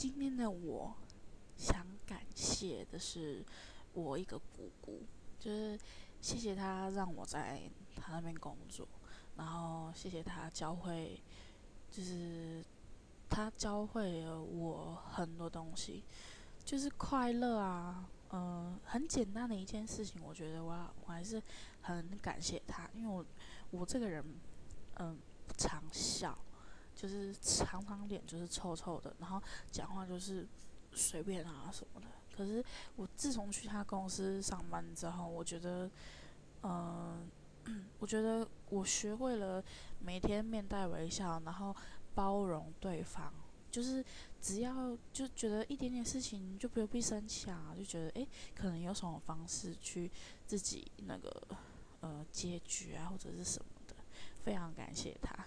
今天的我想感谢的是我一个姑姑，就是谢谢她让我在她那边工作，然后谢谢她教会，就是她教会了我很多东西，就是快乐啊，嗯、很简单的一件事情，我觉得我我还是很感谢她，因为我我这个人，嗯、不常。就是常常脸就是臭臭的，然后讲话就是随便啊什么的。可是我自从去他公司上班之后，我觉得，嗯、我觉得我学会了每天面带微笑，然后包容对方。就是只要就觉得一点点事情就不用必生气啊，就觉得诶，可能有什么方式去自己那个呃解决啊，或者是什么的。非常感谢他。